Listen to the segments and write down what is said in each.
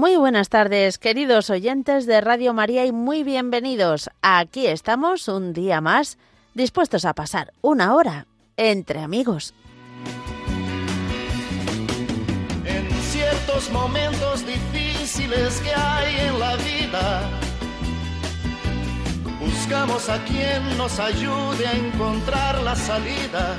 Muy buenas tardes, queridos oyentes de Radio María y muy bienvenidos. Aquí estamos un día más, dispuestos a pasar una hora entre amigos. En ciertos momentos difíciles que hay en la vida, buscamos a quien nos ayude a encontrar la salida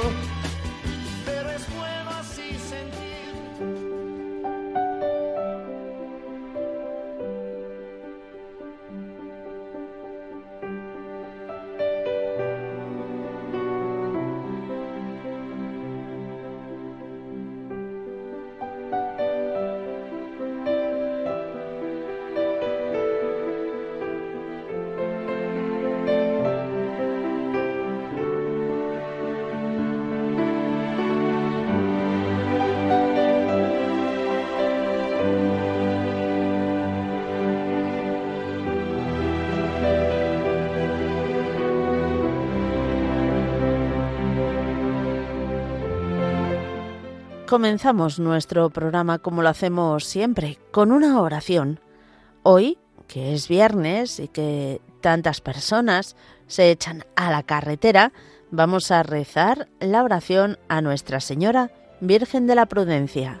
te Comenzamos nuestro programa como lo hacemos siempre, con una oración. Hoy, que es viernes y que tantas personas se echan a la carretera, vamos a rezar la oración a Nuestra Señora, Virgen de la Prudencia.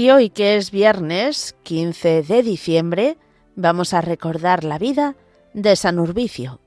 Y hoy que es viernes 15 de diciembre, vamos a recordar la vida de San Urbicio.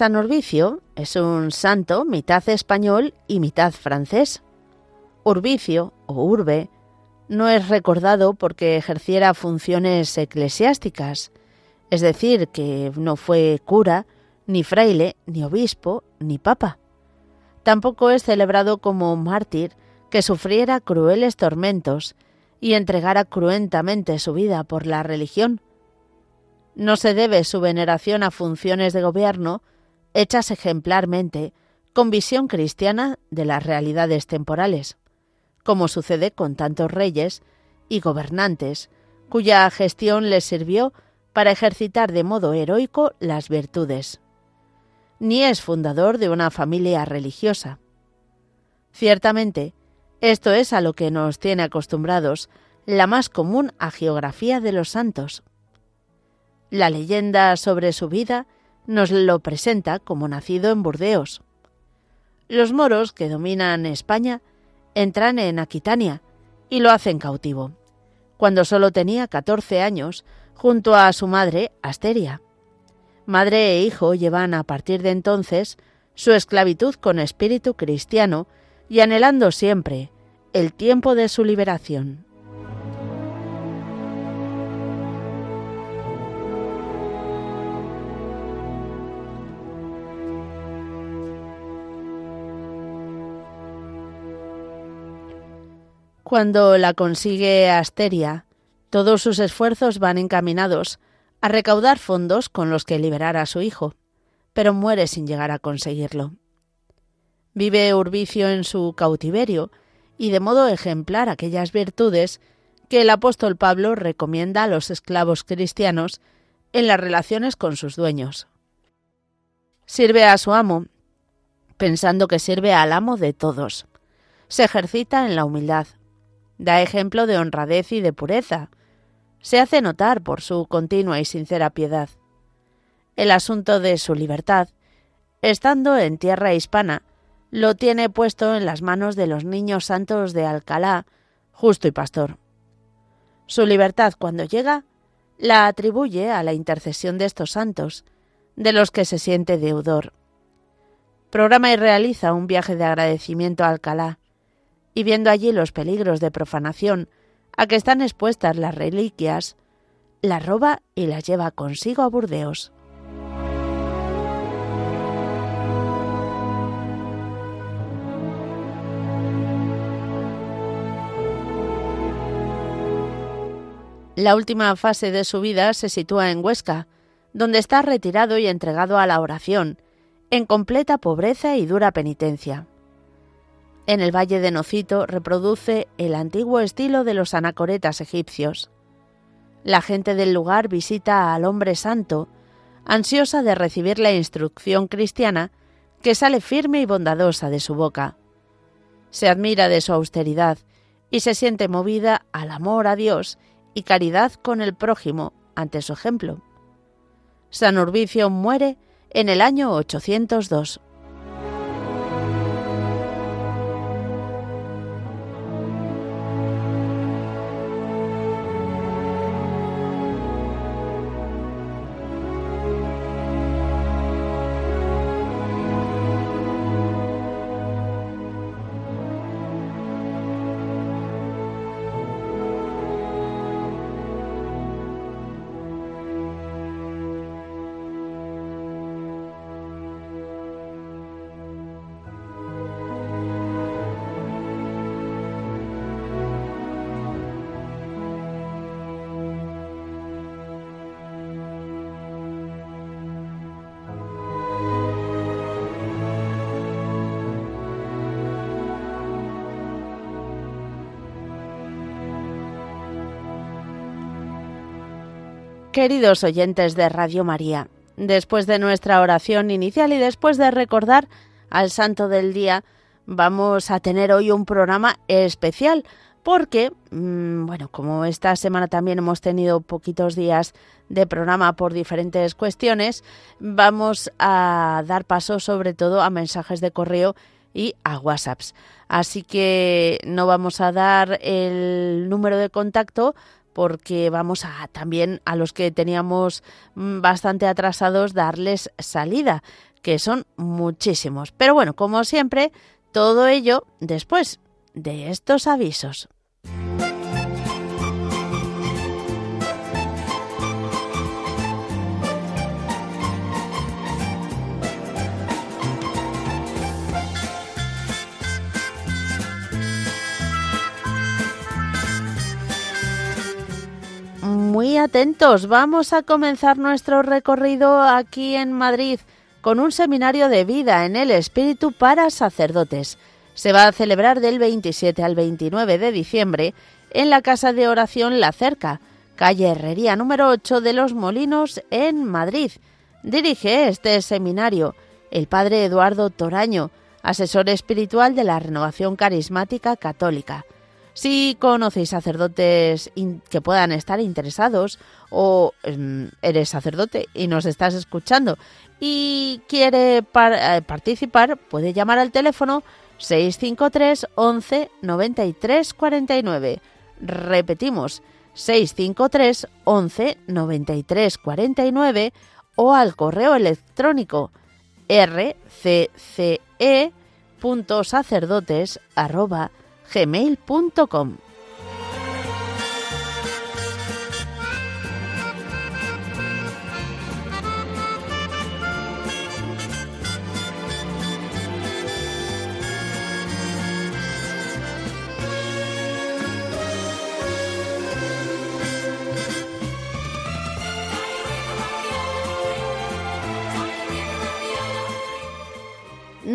San Urbicio es un santo mitad español y mitad francés. Urbicio, o urbe, no es recordado porque ejerciera funciones eclesiásticas, es decir, que no fue cura, ni fraile, ni obispo, ni papa. Tampoco es celebrado como mártir que sufriera crueles tormentos y entregara cruentamente su vida por la religión. No se debe su veneración a funciones de gobierno, hechas ejemplarmente, con visión cristiana de las realidades temporales, como sucede con tantos reyes y gobernantes, cuya gestión les sirvió para ejercitar de modo heroico las virtudes. Ni es fundador de una familia religiosa. Ciertamente, esto es a lo que nos tiene acostumbrados la más común geografía de los santos. La leyenda sobre su vida nos lo presenta como nacido en Burdeos. Los moros que dominan España entran en Aquitania y lo hacen cautivo, cuando solo tenía 14 años, junto a su madre, Asteria. Madre e hijo llevan a partir de entonces su esclavitud con espíritu cristiano y anhelando siempre el tiempo de su liberación. Cuando la consigue Asteria, todos sus esfuerzos van encaminados a recaudar fondos con los que liberar a su hijo, pero muere sin llegar a conseguirlo. Vive Urbicio en su cautiverio y de modo ejemplar aquellas virtudes que el apóstol Pablo recomienda a los esclavos cristianos en las relaciones con sus dueños. Sirve a su amo, pensando que sirve al amo de todos. Se ejercita en la humildad, Da ejemplo de honradez y de pureza. Se hace notar por su continua y sincera piedad. El asunto de su libertad, estando en tierra hispana, lo tiene puesto en las manos de los niños santos de Alcalá, justo y pastor. Su libertad cuando llega la atribuye a la intercesión de estos santos, de los que se siente deudor. Programa y realiza un viaje de agradecimiento a Alcalá, y viendo allí los peligros de profanación a que están expuestas las reliquias, la roba y las lleva consigo a Burdeos. La última fase de su vida se sitúa en Huesca, donde está retirado y entregado a la oración, en completa pobreza y dura penitencia en el valle de Nocito reproduce el antiguo estilo de los anacoretas egipcios. La gente del lugar visita al hombre santo, ansiosa de recibir la instrucción cristiana que sale firme y bondadosa de su boca. Se admira de su austeridad y se siente movida al amor a Dios y caridad con el prójimo ante su ejemplo. San Urbicio muere en el año 802. Queridos oyentes de Radio María, después de nuestra oración inicial y después de recordar al santo del día, vamos a tener hoy un programa especial porque, mm, bueno, como esta semana también hemos tenido poquitos días de programa por diferentes cuestiones, vamos a dar paso sobre todo a mensajes de correo y a WhatsApps. Así que no vamos a dar el número de contacto porque vamos a también a los que teníamos mm, bastante atrasados darles salida, que son muchísimos. Pero bueno, como siempre, todo ello después de estos avisos. Muy atentos, vamos a comenzar nuestro recorrido aquí en Madrid con un seminario de vida en el Espíritu para sacerdotes. Se va a celebrar del 27 al 29 de diciembre en la Casa de Oración La Cerca, calle Herrería número 8 de Los Molinos, en Madrid. Dirige este seminario el padre Eduardo Toraño, asesor espiritual de la Renovación Carismática Católica. Si conocéis sacerdotes que puedan estar interesados o em, eres sacerdote y nos estás escuchando y quiere eh, participar, puede llamar al teléfono 653 11 93 49. Repetimos, 653 11 93 49 o al correo electrónico rcce.sacerdotes.gmail.com.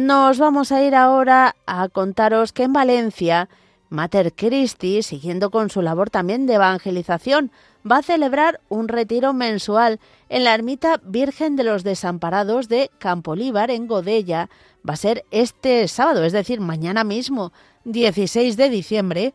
Nos vamos a ir ahora a contaros que en Valencia, Mater Christi, siguiendo con su labor también de evangelización, va a celebrar un retiro mensual en la ermita Virgen de los Desamparados de Campolivar, en Godella. Va a ser este sábado, es decir, mañana mismo, 16 de diciembre,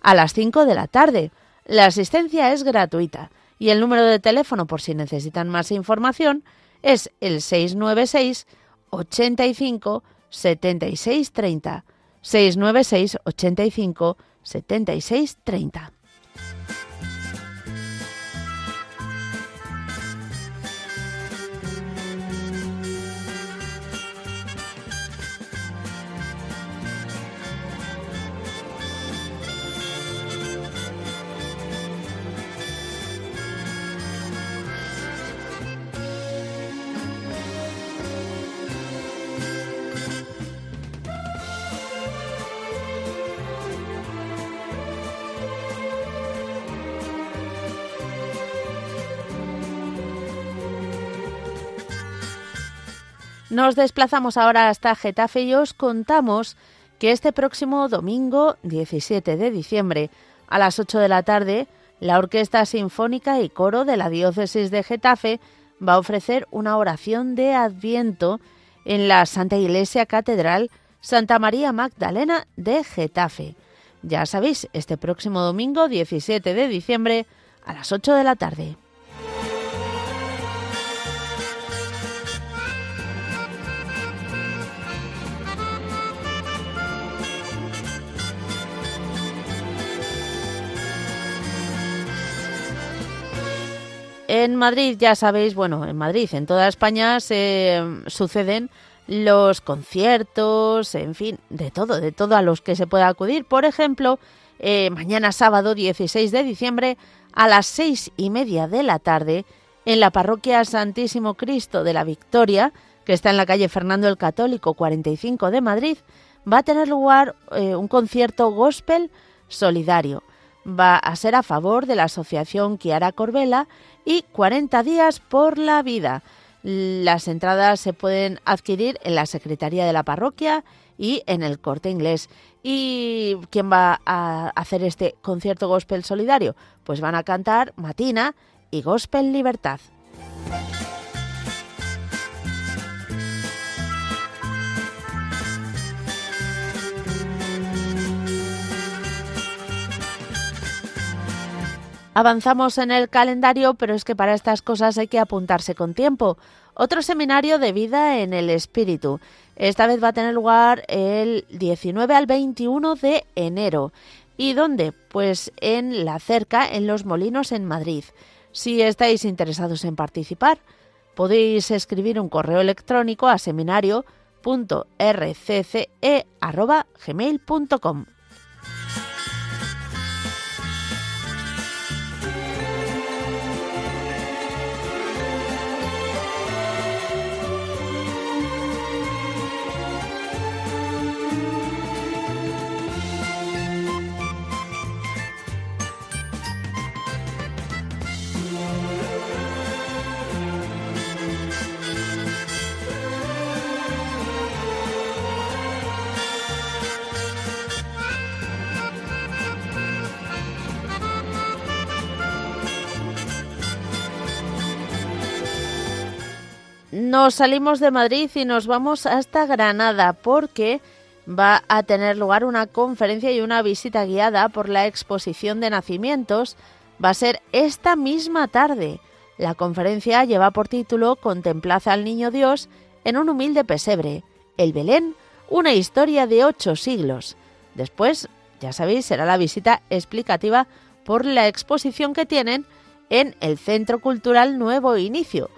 a las 5 de la tarde. La asistencia es gratuita y el número de teléfono, por si necesitan más información, es el 696 85 76 30 696 85 76 30. Nos desplazamos ahora hasta Getafe y os contamos que este próximo domingo 17 de diciembre a las 8 de la tarde la Orquesta Sinfónica y Coro de la Diócesis de Getafe va a ofrecer una oración de Adviento en la Santa Iglesia Catedral Santa María Magdalena de Getafe. Ya sabéis, este próximo domingo 17 de diciembre a las 8 de la tarde. En Madrid, ya sabéis, bueno, en Madrid, en toda España se suceden los conciertos, en fin, de todo, de todo a los que se pueda acudir. Por ejemplo, eh, mañana sábado 16 de diciembre a las seis y media de la tarde en la parroquia Santísimo Cristo de la Victoria, que está en la calle Fernando el Católico 45 de Madrid, va a tener lugar eh, un concierto gospel solidario va a ser a favor de la asociación Kiara Corbela y 40 días por la vida. Las entradas se pueden adquirir en la Secretaría de la Parroquia y en el Corte Inglés. ¿Y quién va a hacer este concierto gospel solidario? Pues van a cantar Matina y Gospel Libertad. Avanzamos en el calendario, pero es que para estas cosas hay que apuntarse con tiempo. Otro seminario de vida en el espíritu. Esta vez va a tener lugar el 19 al 21 de enero. ¿Y dónde? Pues en la cerca, en Los Molinos, en Madrid. Si estáis interesados en participar, podéis escribir un correo electrónico a seminario.rcce.gmail.com. Nos salimos de Madrid y nos vamos hasta Granada porque va a tener lugar una conferencia y una visita guiada por la exposición de nacimientos. Va a ser esta misma tarde. La conferencia lleva por título Contemplad al Niño Dios en un humilde pesebre, el Belén, una historia de ocho siglos. Después, ya sabéis, será la visita explicativa por la exposición que tienen en el Centro Cultural Nuevo Inicio,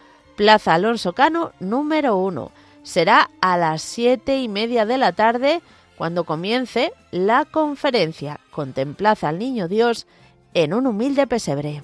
Plaza Alonso Cano número 1. Será a las siete y media de la tarde cuando comience la conferencia Contemplad al Niño Dios en un humilde pesebre.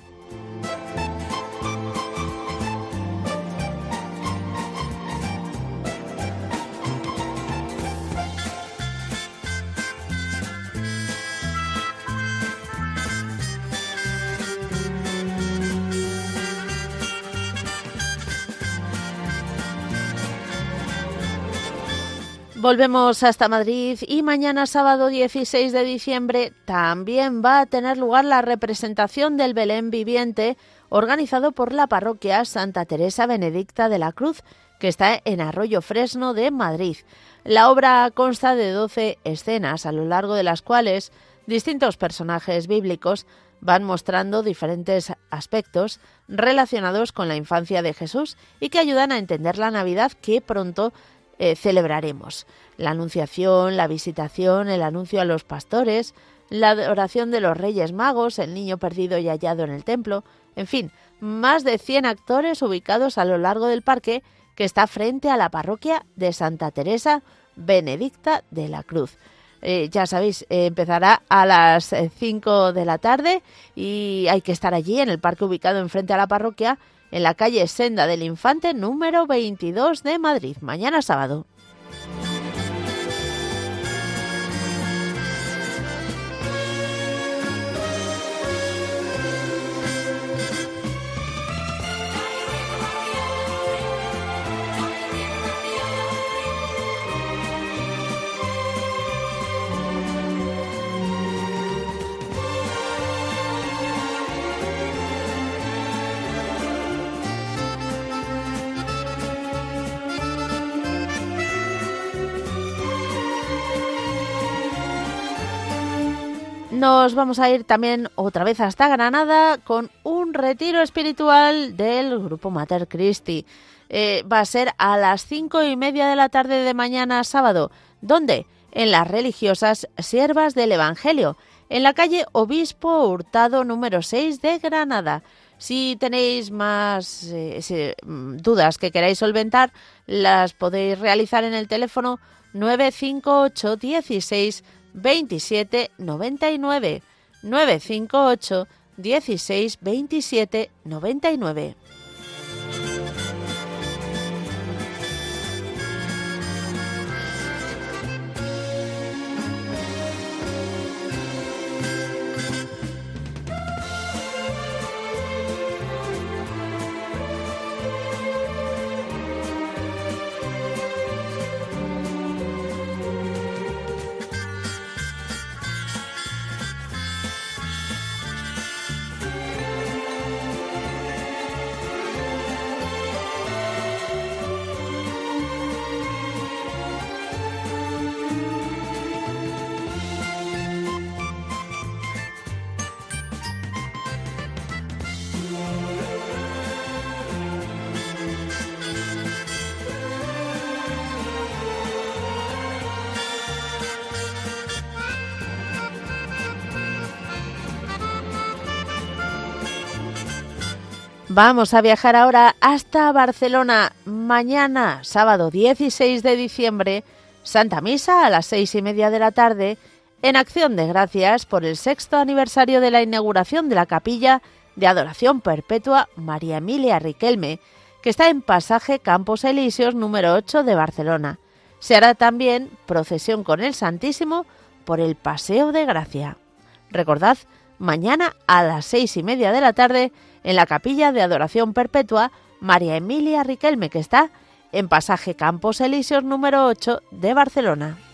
Volvemos hasta Madrid y mañana sábado 16 de diciembre también va a tener lugar la representación del Belén viviente organizado por la parroquia Santa Teresa Benedicta de la Cruz, que está en Arroyo Fresno de Madrid. La obra consta de 12 escenas, a lo largo de las cuales distintos personajes bíblicos van mostrando diferentes aspectos relacionados con la infancia de Jesús y que ayudan a entender la Navidad que pronto eh, celebraremos. La anunciación, la visitación, el anuncio a los pastores, la adoración de los Reyes Magos, el niño perdido y hallado en el templo, en fin, más de 100 actores ubicados a lo largo del parque que está frente a la parroquia de Santa Teresa Benedicta de la Cruz. Eh, ya sabéis, eh, empezará a las 5 de la tarde y hay que estar allí en el parque ubicado enfrente a la parroquia en la calle Senda del Infante número 22 de Madrid, mañana sábado. Nos vamos a ir también otra vez hasta Granada con un retiro espiritual del grupo Mater Christi. Eh, va a ser a las cinco y media de la tarde de mañana sábado. ¿Dónde? En las religiosas Siervas del Evangelio, en la calle Obispo Hurtado número 6 de Granada. Si tenéis más eh, mm, dudas que queráis solventar, las podéis realizar en el teléfono 958 16 27 99 958 16 27 99. Vamos a viajar ahora hasta Barcelona. Mañana, sábado 16 de diciembre, Santa Misa a las seis y media de la tarde, en acción de gracias por el sexto aniversario de la inauguración de la capilla de adoración perpetua María Emilia Riquelme, que está en pasaje Campos Elíseos número 8 de Barcelona. Se hará también procesión con el Santísimo por el Paseo de Gracia. Recordad, mañana a las seis y media de la tarde en la capilla de adoración perpetua María Emilia Riquelme, que está en pasaje Campos Elíseos número 8 de Barcelona.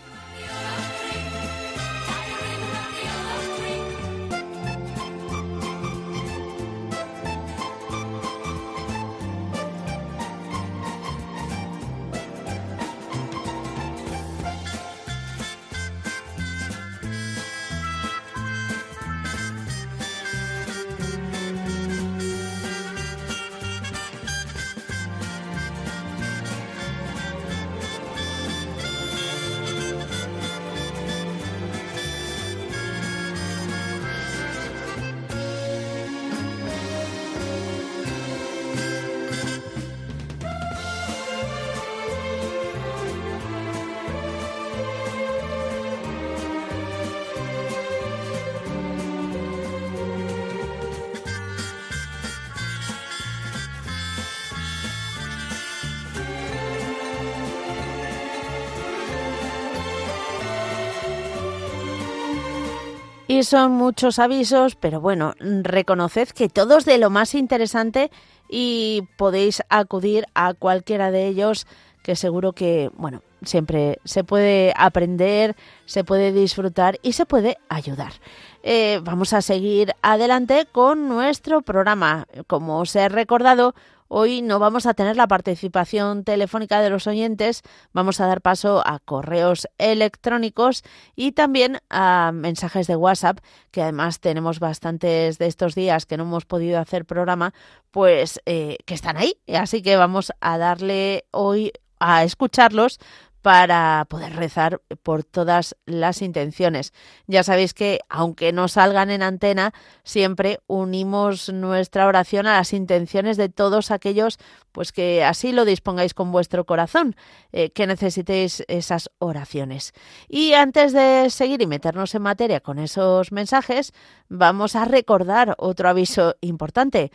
Y son muchos avisos, pero bueno, reconoced que todos de lo más interesante y podéis acudir a cualquiera de ellos que seguro que, bueno, siempre se puede aprender, se puede disfrutar y se puede ayudar. Eh, vamos a seguir adelante con nuestro programa. Como os he recordado, Hoy no vamos a tener la participación telefónica de los oyentes, vamos a dar paso a correos electrónicos y también a mensajes de WhatsApp, que además tenemos bastantes de estos días que no hemos podido hacer programa, pues eh, que están ahí. Así que vamos a darle hoy a escucharlos para poder rezar por todas las intenciones. Ya sabéis que, aunque no salgan en antena, siempre unimos nuestra oración a las intenciones de todos aquellos, pues que así lo dispongáis con vuestro corazón, eh, que necesitéis esas oraciones. Y antes de seguir y meternos en materia con esos mensajes, vamos a recordar otro aviso importante.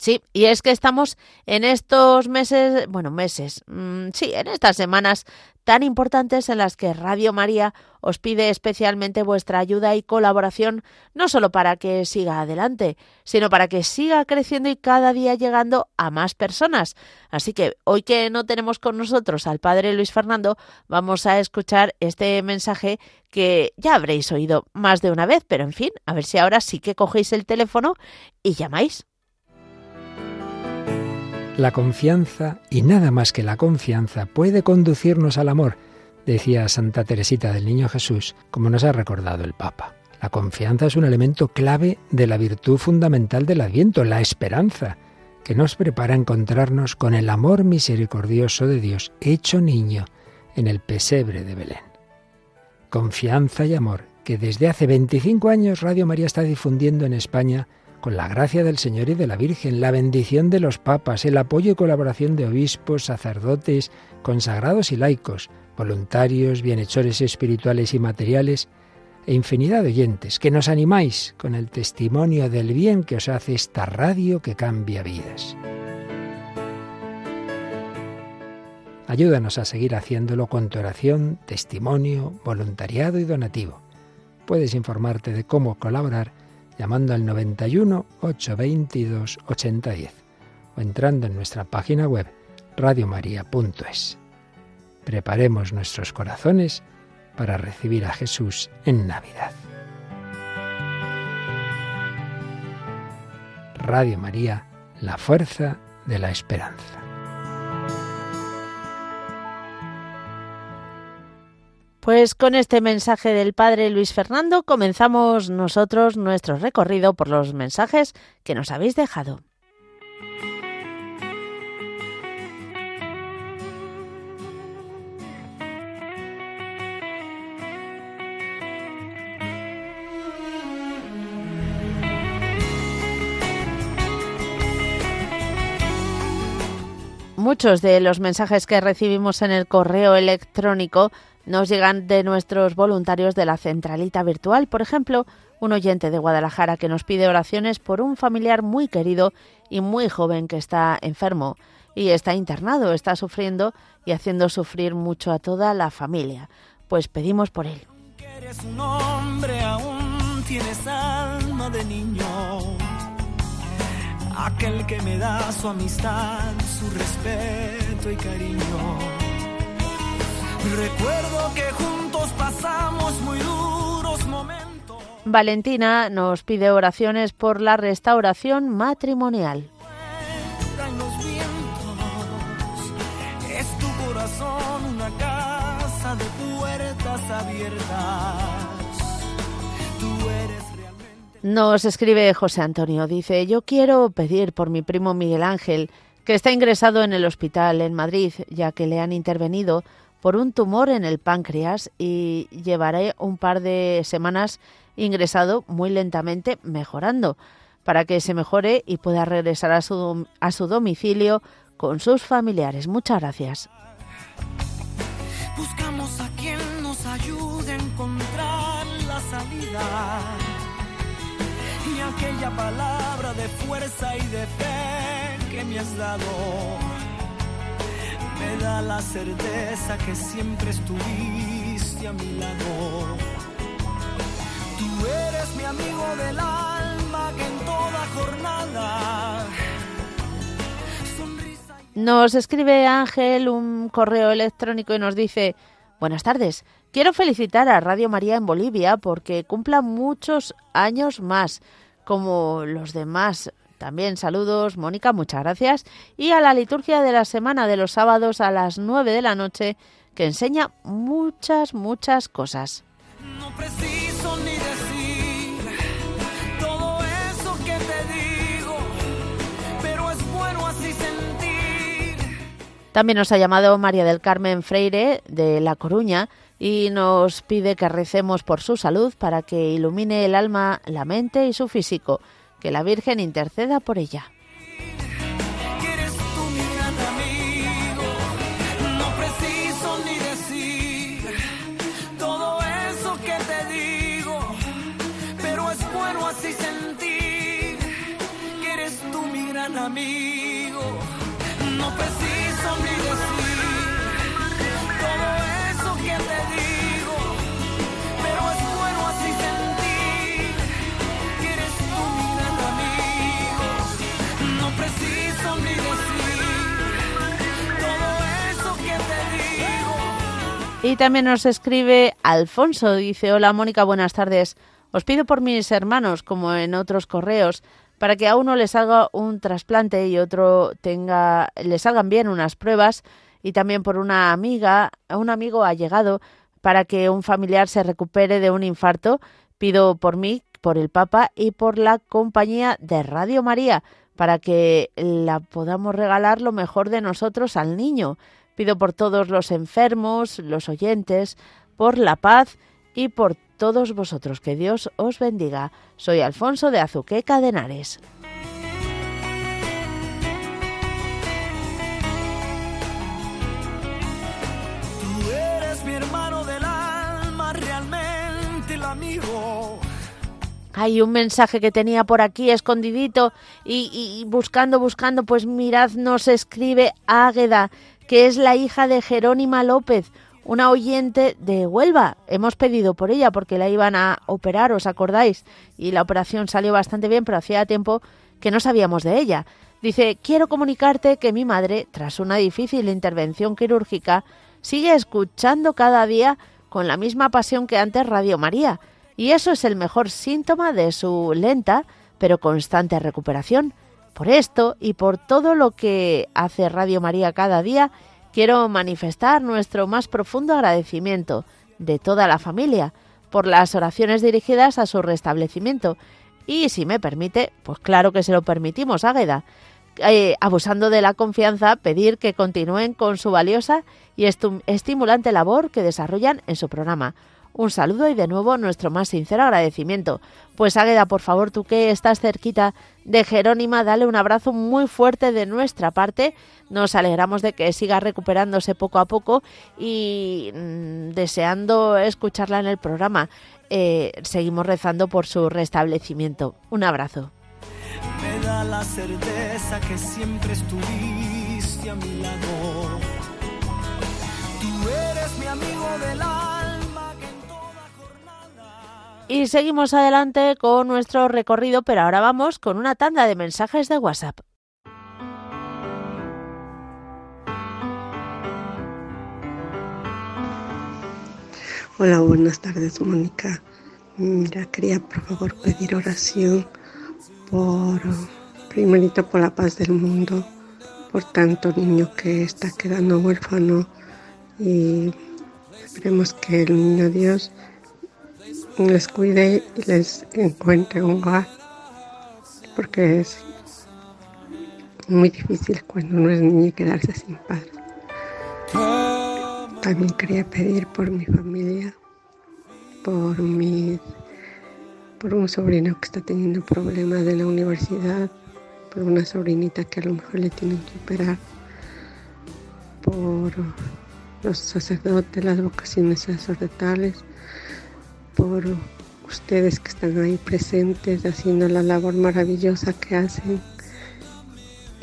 Sí, y es que estamos en estos meses, bueno, meses, mm, sí, en estas semanas tan importantes en las que Radio María os pide especialmente vuestra ayuda y colaboración, no solo para que siga adelante, sino para que siga creciendo y cada día llegando a más personas. Así que hoy que no tenemos con nosotros al Padre Luis Fernando, vamos a escuchar este mensaje que ya habréis oído más de una vez, pero en fin, a ver si ahora sí que cogéis el teléfono y llamáis. La confianza, y nada más que la confianza, puede conducirnos al amor, decía Santa Teresita del Niño Jesús, como nos ha recordado el Papa. La confianza es un elemento clave de la virtud fundamental del Adviento, la esperanza, que nos prepara a encontrarnos con el amor misericordioso de Dios hecho niño en el pesebre de Belén. Confianza y amor que desde hace 25 años Radio María está difundiendo en España con la gracia del Señor y de la Virgen, la bendición de los papas, el apoyo y colaboración de obispos, sacerdotes, consagrados y laicos, voluntarios, bienhechores espirituales y materiales, e infinidad de oyentes, que nos animáis con el testimonio del bien que os hace esta radio que cambia vidas. Ayúdanos a seguir haciéndolo con tu oración, testimonio, voluntariado y donativo. Puedes informarte de cómo colaborar llamando al 91 822 8010 o entrando en nuestra página web radiomaria.es. Preparemos nuestros corazones para recibir a Jesús en Navidad. Radio María, la fuerza de la esperanza. Pues con este mensaje del Padre Luis Fernando comenzamos nosotros nuestro recorrido por los mensajes que nos habéis dejado. Muchos de los mensajes que recibimos en el correo electrónico nos llegan de nuestros voluntarios de la centralita virtual. Por ejemplo, un oyente de Guadalajara que nos pide oraciones por un familiar muy querido y muy joven que está enfermo y está internado, está sufriendo y haciendo sufrir mucho a toda la familia. Pues pedimos por él. Aquel que me da su amistad, su respeto y cariño. Recuerdo que juntos pasamos muy duros momentos. Valentina nos pide oraciones por la restauración matrimonial. Vuelan los vientos. Es tu corazón una casa de puertas abiertas. Tú eres realmente. Nos escribe José Antonio, dice, yo quiero pedir por mi primo Miguel Ángel, que está ingresado en el hospital en Madrid, ya que le han intervenido por un tumor en el páncreas y llevaré un par de semanas ingresado muy lentamente mejorando para que se mejore y pueda regresar a su, a su domicilio con sus familiares. Muchas gracias. Buscamos a quien nos ayude a encontrar la salida. Y aquella palabra de fuerza y de fe que me has dado me da la certeza que siempre estuviste a mi lado. Tú eres mi amigo del alma en toda jornada Nos escribe Ángel un correo electrónico y nos dice, buenas tardes, quiero felicitar a Radio María en Bolivia porque cumpla muchos años más, como los demás. También saludos, Mónica, muchas gracias. Y a la liturgia de la semana de los sábados a las 9 de la noche, que enseña muchas, muchas cosas. No preciso ni decir todo eso que te digo, pero es bueno así sentir. También nos ha llamado María del Carmen Freire de La Coruña y nos pide que recemos por su salud para que ilumine el alma, la mente y su físico. Que la Virgen interceda por ella. Y también nos escribe Alfonso, dice, hola Mónica, buenas tardes. Os pido por mis hermanos, como en otros correos, para que a uno le salga un trasplante y otro tenga, le salgan bien unas pruebas, y también por una amiga, un amigo allegado, para que un familiar se recupere de un infarto. Pido por mí, por el Papa y por la compañía de Radio María, para que la podamos regalar lo mejor de nosotros al niño. Pido por todos los enfermos, los oyentes, por la paz y por todos vosotros. Que Dios os bendiga. Soy Alfonso de Azuqueca de Henares. Tú eres mi hermano del alma, realmente el amigo. Hay un mensaje que tenía por aquí escondidito y, y- y buscando, buscando, pues mirad, nos escribe Águeda, que es la hija de Jerónima López, una oyente de Huelva. Hemos pedido por ella porque la iban a operar, ¿os acordáis? Y la operación salió bastante bien, pero hacía tiempo que no sabíamos de ella. Dice, quiero comunicarte que mi madre, tras una difícil intervención quirúrgica, sigue escuchando cada día con la misma pasión que antes Radio María. Y eso es el mejor síntoma de su lenta pero constante recuperación. Por esto y por todo lo que hace Radio María cada día, quiero manifestar nuestro más profundo agradecimiento de toda la familia por las oraciones dirigidas a su restablecimiento. Y si me permite, pues claro que se lo permitimos, Águeda. Eh, abusando de la confianza, pedir que continúen con su valiosa y estimulante labor que desarrollan en su programa. Un saludo y de nuevo nuestro más sincero agradecimiento. Pues Águeda, por favor, tú que estás cerquita de Jerónima, dale un abrazo muy fuerte de nuestra parte. Nos alegramos de que siga recuperándose poco a poco y mm, deseando escucharla en el programa. Eh, seguimos rezando por su restablecimiento. Un abrazo. Me da la certeza que siempre estuviste a mi lado. Tú eres mi amigo Y seguimos adelante con nuestro recorrido, pero ahora vamos con una tanda de mensajes de WhatsApp. Hola, buenas tardes, Mónica. Mira, quería por favor pedir oración por, primerito por la paz del mundo, por tanto niño que está quedando huérfano y esperemos que el niño Dios les cuide y les encuentre un hogar, porque es muy difícil cuando uno es niño quedarse sin padre. También quería pedir por mi familia, por mi, por un sobrino que está teniendo problemas de la universidad, por una sobrinita que a lo mejor le tienen que operar, por los sacerdotes, las vocaciones sacerdotales, por ustedes que están ahí presentes haciendo la labor maravillosa que hacen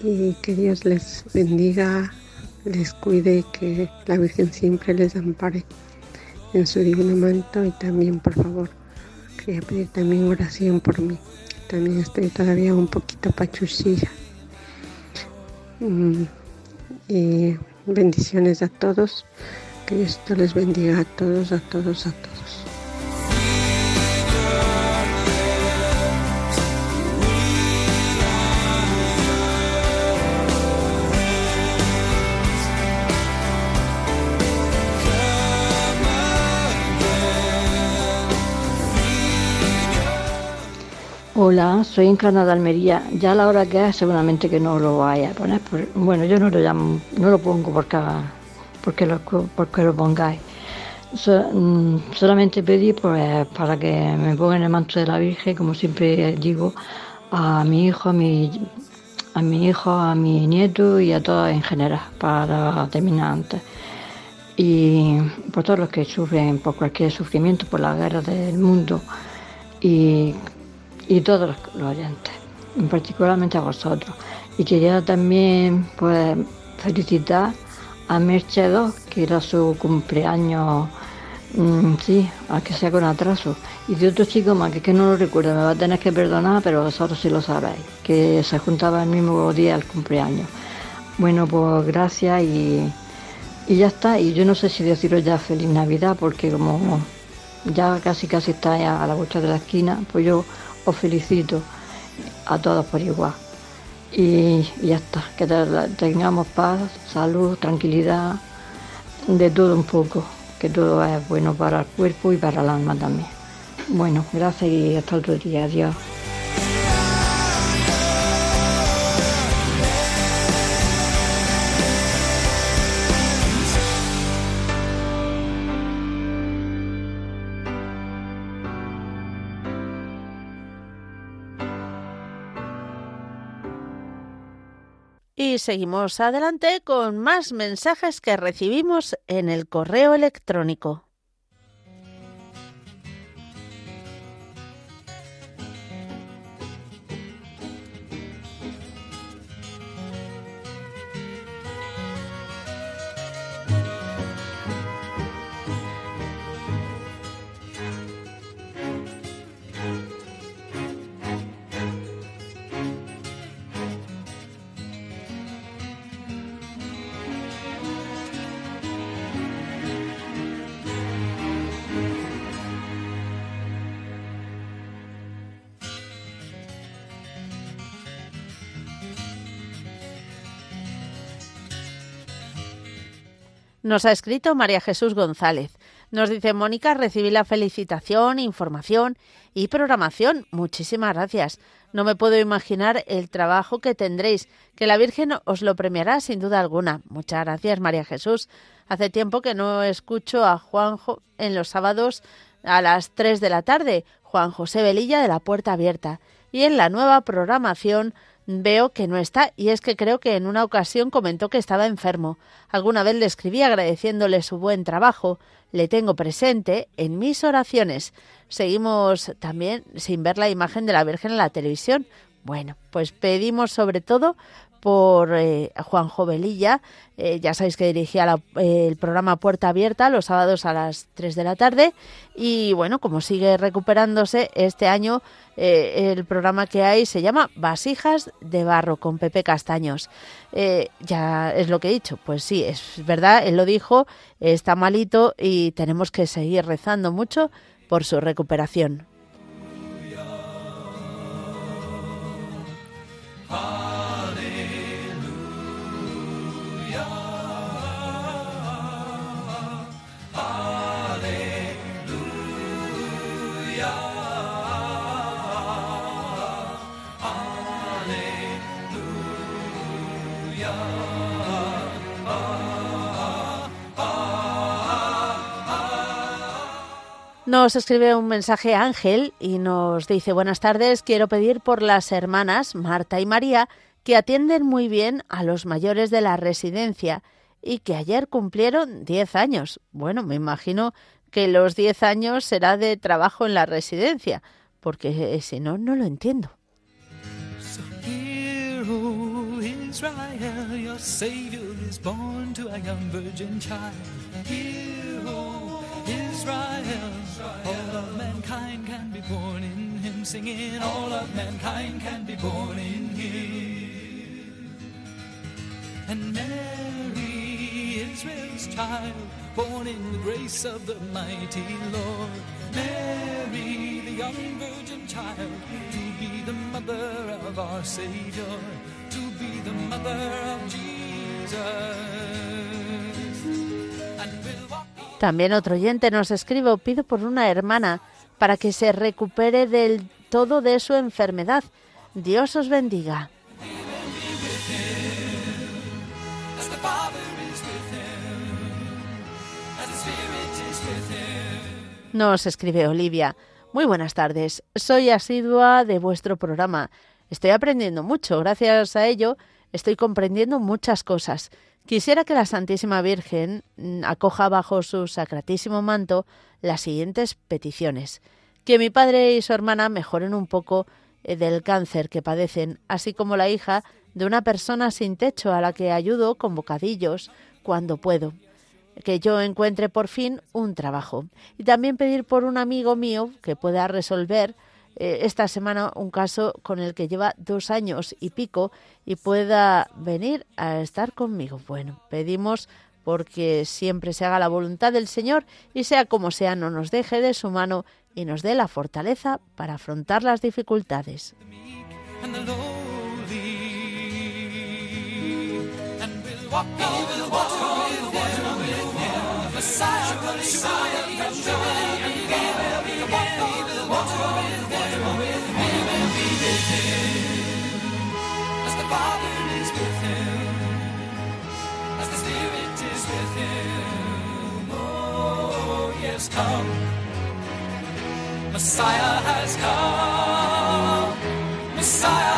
y que Dios les bendiga, les cuide y que la Virgen siempre les ampare en su divino manto y también por favor quería pedir también oración por mí. También estoy todavía un poquito pachuchilla. Mm, y bendiciones a todos. Que Dios les bendiga a todos, a todos, a todos. Hola, soy Encarna de Almería. Ya a la hora que es, seguramente que no lo vaya a poner. por- bueno, yo no lo llamo, no lo pongo porque, porque, lo, porque lo pongáis. So- mm, solamente pedí pues, para que me pongan el manto de la Virgen, como siempre digo, a mi hijo, a mi, a mi hijo, a mi nieto y a todos en general, para terminar antes. Y por todos los que sufren por cualquier sufrimiento, por la guerra del mundo y y todos los, oyentes, y particularmente a vosotros. Y quería también pues felicitar a Merche 2, que era su cumpleaños, mm, sí, aunque sea con atraso. Y de otro chico más, que, es que no lo recuerdo, me va a tener que perdonar, pero vosotros sí lo sabéis, que se juntaba el mismo día el cumpleaños. Bueno, pues gracias y, y ya está. Y yo no sé si deciros ya feliz Navidad, porque como ya casi casi está a la vuelta de la esquina, pues yo os felicito a todos por igual. Y, y ya está, que te- tengamos paz, salud, tranquilidad, de todo un poco, que todo es bueno para el cuerpo y para el alma también. Bueno, gracias y hasta otro día, adiós. Y seguimos adelante con más mensajes que recibimos en el correo electrónico. Nos ha escrito María Jesús González. Nos dice Mónica, recibí la felicitación, información y programación. Muchísimas gracias. No me puedo imaginar el trabajo que tendréis, que la Virgen os lo premiará sin duda alguna. Muchas gracias, María Jesús. Hace tiempo que no escucho a Juanjo en los sábados a las 3 de la tarde, Juan José Velilla de la Puerta Abierta. Y en la nueva programación veo que no está y es que creo que en una ocasión comentó que estaba enfermo. Alguna vez le escribí agradeciéndole su buen trabajo. Le tengo presente en mis oraciones. Seguimos también sin ver la imagen de la Virgen en la televisión. Bueno, pues pedimos sobre todo por eh, Juan Jovelilla. Eh, ya sabéis que dirigía el programa Puerta Abierta los sábados a las 3 de la tarde. Y bueno, como sigue recuperándose, este año eh, el programa que hay se llama Vasijas de Barro con Pepe Castaños. ya es lo que he dicho. Pues sí, es verdad, él lo dijo, está malito y tenemos que seguir rezando mucho por su recuperación. Nos escribe un mensaje Ángel y nos dice buenas tardes, quiero pedir por las hermanas Marta y María que atienden muy bien a los mayores de la residencia y que ayer cumplieron 10 años. Bueno, me imagino que los 10 años será de trabajo en la residencia, porque eh, si no, no lo entiendo. Israel. Your Savior is born to a young virgin child. Hear, O Israel, all of mankind can be born in him, singing, all of mankind can be born in him. And Mary, Israel's child, born in the grace of the mighty Lord. Mary, the young virgin child, to be the mother of our Savior, to be the mother of Jesus. También otro oyente nos escribe, pido por una hermana para que se recupere del todo de su enfermedad. Dios os bendiga. Nos escribe Olivia. Muy buenas tardes. Soy asidua de vuestro programa. Estoy aprendiendo mucho. Gracias a ello estoy comprendiendo muchas cosas. Quisiera que la Santísima Virgen mm, acoja bajo su sacratísimo manto las siguientes peticiones. Que mi padre y su hermana mejoren un poco eh, del cáncer que padecen, así como la hija de una persona sin techo a la que ayudo con bocadillos cuando puedo. Que yo encuentre por fin un trabajo. Y también pedir por un amigo mío que pueda resolver eh, esta semana un caso con el que lleva dos años y pico y pueda venir a estar conmigo. Bueno, pedimos porque siempre se haga la voluntad del Señor y sea como sea, no nos deje de su mano y nos dé la fortaleza para afrontar las dificultades. Spirit Messiah has come. Messiah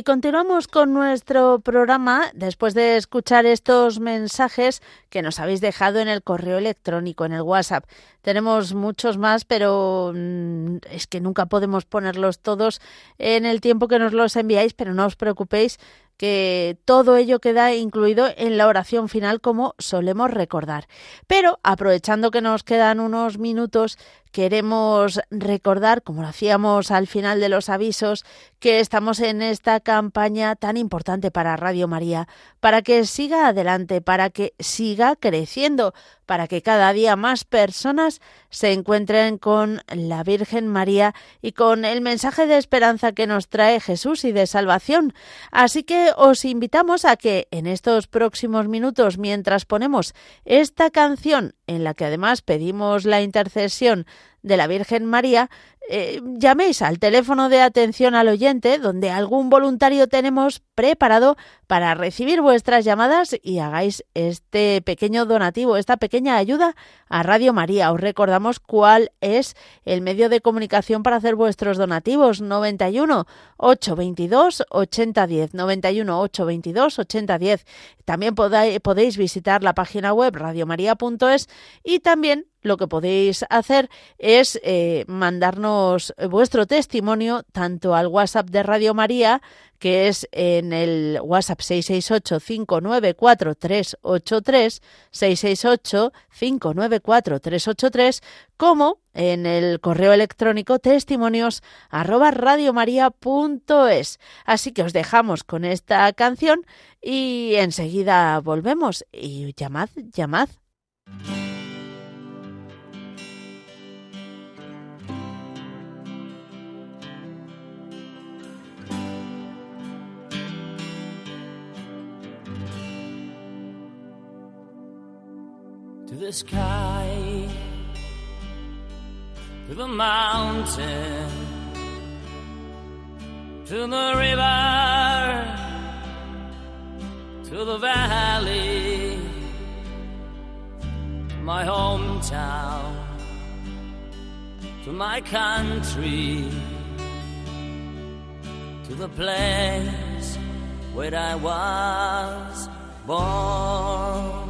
Y continuamos con nuestro programa después de escuchar estos mensajes que nos habéis dejado en el correo electrónico, en el WhatsApp. Tenemos muchos más, pero mm, es que nunca podemos ponerlos todos en el tiempo que nos los enviáis, pero no os preocupéis que todo ello queda incluido en la oración final como solemos recordar. Pero aprovechando que nos quedan unos minutos, queremos recordar, como lo hacíamos al final de los avisos, que estamos en esta campaña tan importante para Radio María, para que siga adelante, para que siga creciendo, para que cada día más personas se encuentren con la Virgen María y con el mensaje de esperanza que nos trae Jesús y de salvación. Así que os invitamos a que en estos próximos minutos, mientras ponemos esta canción, en la que además pedimos la intercesión de la Virgen María, eh, llaméis al teléfono de atención al oyente, donde algún voluntario tenemos preparado para recibir vuestras llamadas y hagáis este pequeño donativo, esta pequeña ayuda a Radio María. Os recordamos cuál es el medio de comunicación para hacer vuestros donativos. 91 822 8010. 91 822 8010. También podéis visitar la página web radiomaria.es y también lo que podéis hacer es eh, mandarnos vuestro testimonio tanto al WhatsApp de Radio María, que es en el WhatsApp 668-594-383, 668-594-383, como en el correo electrónico testimonios arroba radiomaria.es. Así que os dejamos con esta canción y enseguida volvemos. Y llamad, llamad. The sky, to the mountain, to the river, to the valley, my hometown, to my country, to the place where I was born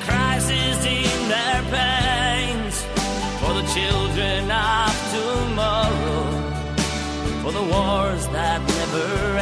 Crisis in their pains, for the children of tomorrow, for the wars that never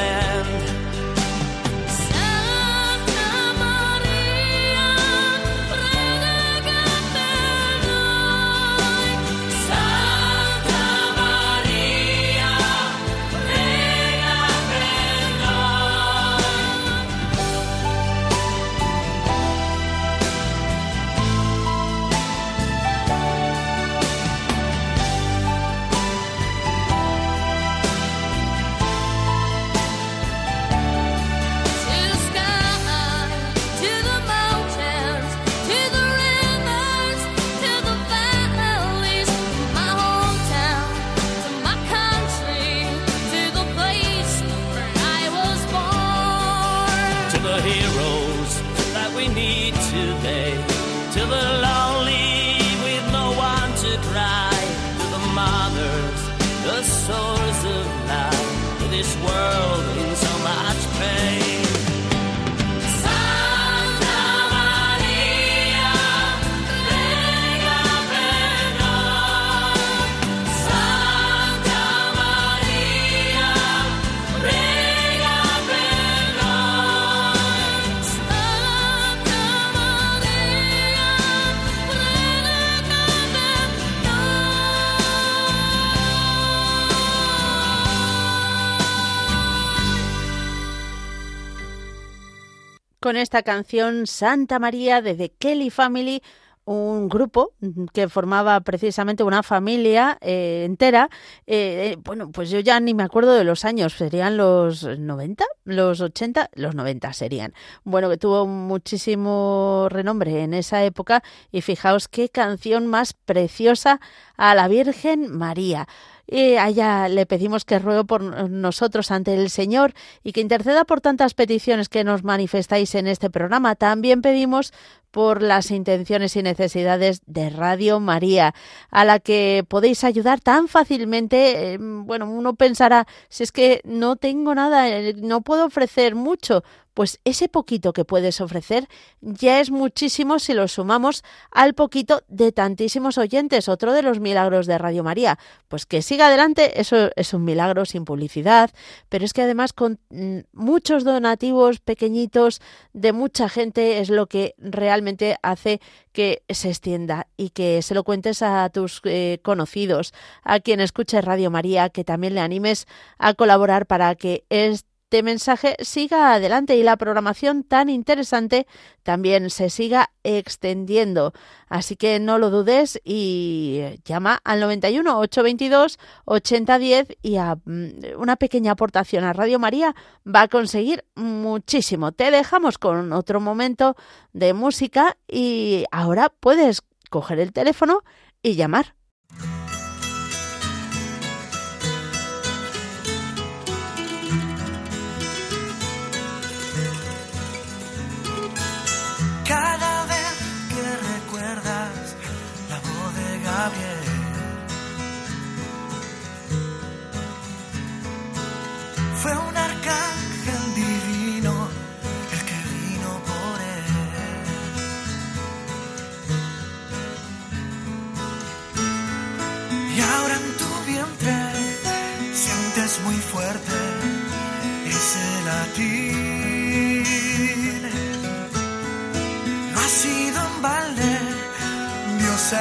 esta canción Santa María de The Kelly Family, un grupo que formaba precisamente una familia eh, entera. Eh, eh, bueno, pues yo ya ni me acuerdo de los años, serían los 90, los 80, los 90 serían. Bueno, que tuvo muchísimo renombre en esa época y fijaos qué canción más preciosa a la Virgen María. Y allá le pedimos que ruegue por nosotros ante el Señor y que interceda por tantas peticiones que nos manifestáis en este programa. También pedimos por las intenciones y necesidades de Radio María, a la que podéis ayudar tan fácilmente. Eh, bueno, uno pensará, si es que no tengo nada, eh, no puedo ofrecer mucho pues ese poquito que puedes ofrecer ya es muchísimo si lo sumamos al poquito de tantísimos oyentes. Otro de los milagros de Radio María. Pues que siga adelante, eso es un milagro sin publicidad, pero es que además con mm, muchos donativos pequeñitos de mucha gente es lo que realmente hace que se extienda y que se lo cuentes a tus eh, conocidos, a quien escuche Radio María, que también le animes a colaborar para que este este mensaje siga adelante y la programación tan interesante también se siga extendiendo. Así que no lo dudes y llama al 91 822 8010 y a mm, una pequeña aportación a Radio María va a conseguir muchísimo. Te dejamos con otro momento de música y ahora puedes coger el teléfono y llamar.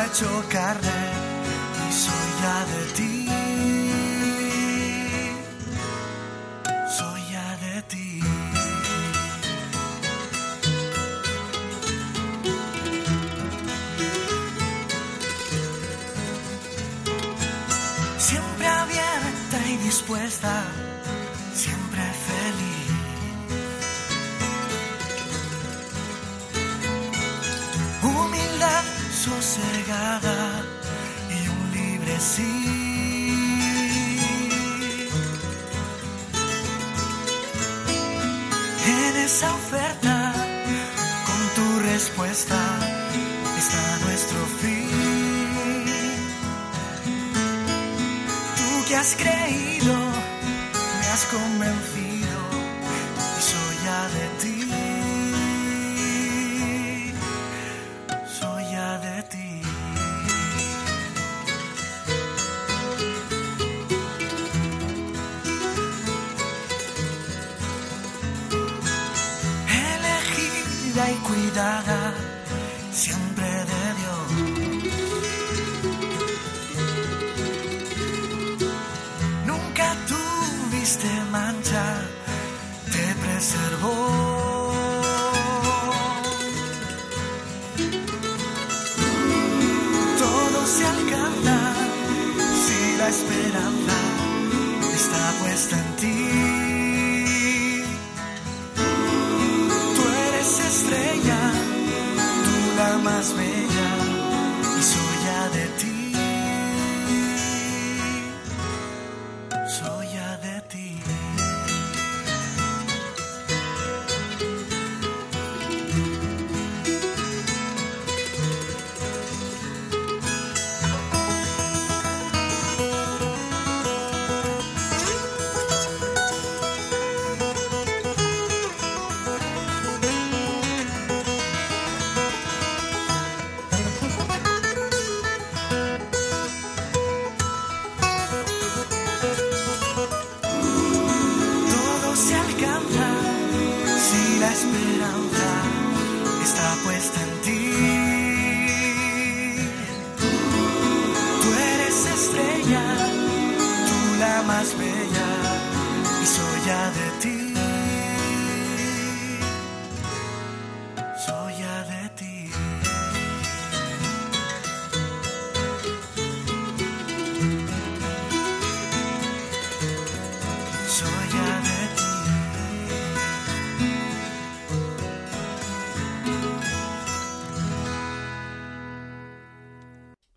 Hecho carne En esa oferta, con tu respuesta, está nuestro fin. Tú que has creído, me has convencido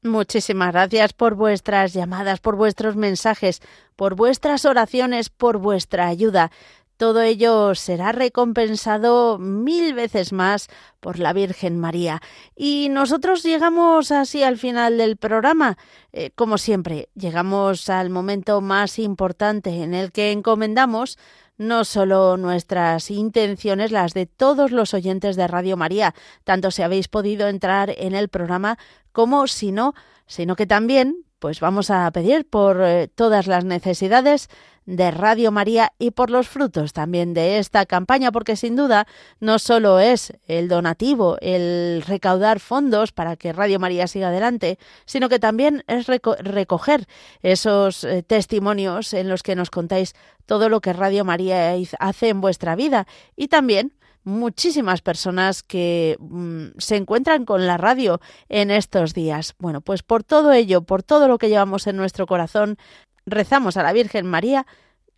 Muchísimas gracias por vuestras llamadas, por vuestros mensajes, por vuestras oraciones, por vuestra ayuda. Todo ello será recompensado mil veces más por la Virgen María. Y nosotros llegamos así al final del programa. Eh, como siempre, llegamos al momento más importante en el que encomendamos no solo nuestras intenciones, las de todos los oyentes de Radio María, tanto si habéis podido entrar en el programa como si no, sino que también pues vamos a pedir por eh, todas las necesidades de Radio María y por los frutos también de esta campaña, porque sin duda no solo es el donativo, el recaudar fondos para que Radio María siga adelante, sino que también es recoger esos eh, testimonios en los que nos contáis todo lo que Radio María hace en vuestra vida y también muchísimas personas que mm, se encuentran con la radio en estos días. Bueno, pues por todo ello, por todo lo que llevamos en nuestro corazón, rezamos a la Virgen María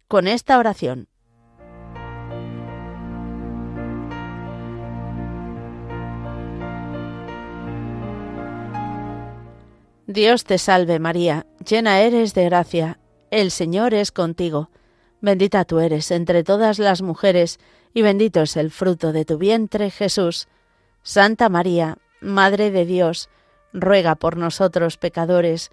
con esta oración. Dios te salve María, llena eres de gracia, el Señor es contigo, bendita tú eres entre todas las mujeres, y bendito es el fruto de tu vientre Jesús. Santa María, Madre de Dios, ruega por nosotros pecadores,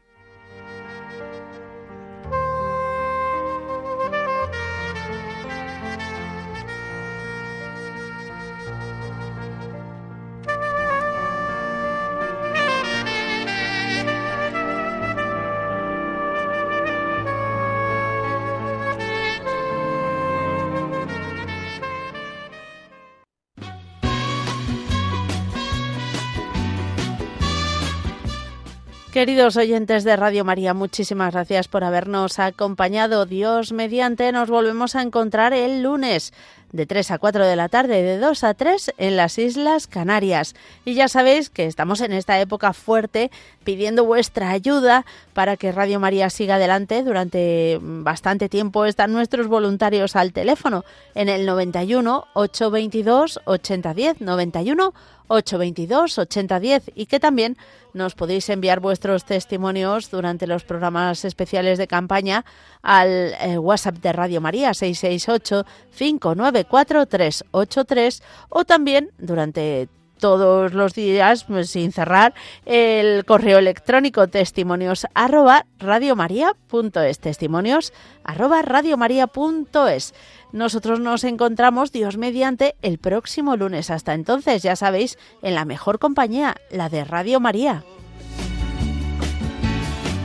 Queridos oyentes de Radio María, muchísimas gracias por habernos acompañado. Dios mediante, nos volvemos a encontrar el lunes de 3 a 4 de la tarde, de 2 a 3 en las Islas Canarias. Y ya sabéis que estamos en esta época fuerte pidiendo vuestra ayuda para que Radio María siga adelante. Durante bastante tiempo están nuestros voluntarios al teléfono en el 91 822 8010 91 822 8010 y que también nos podéis enviar vuestros testimonios durante los programas especiales de campaña al eh, WhatsApp de Radio María 668 594 383 o también durante todos los días, pues, sin cerrar, el correo electrónico testimonios arroba radiomaria.es. Testimonios arroba radiomaria.es. Nosotros nos encontramos, Dios mediante, el próximo lunes. Hasta entonces, ya sabéis, en la mejor compañía, la de Radio María.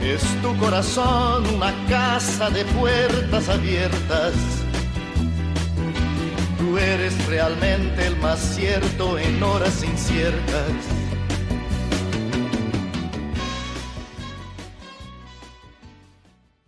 Es tu corazón una casa de puertas abiertas. Tú eres realmente el más cierto en horas inciertas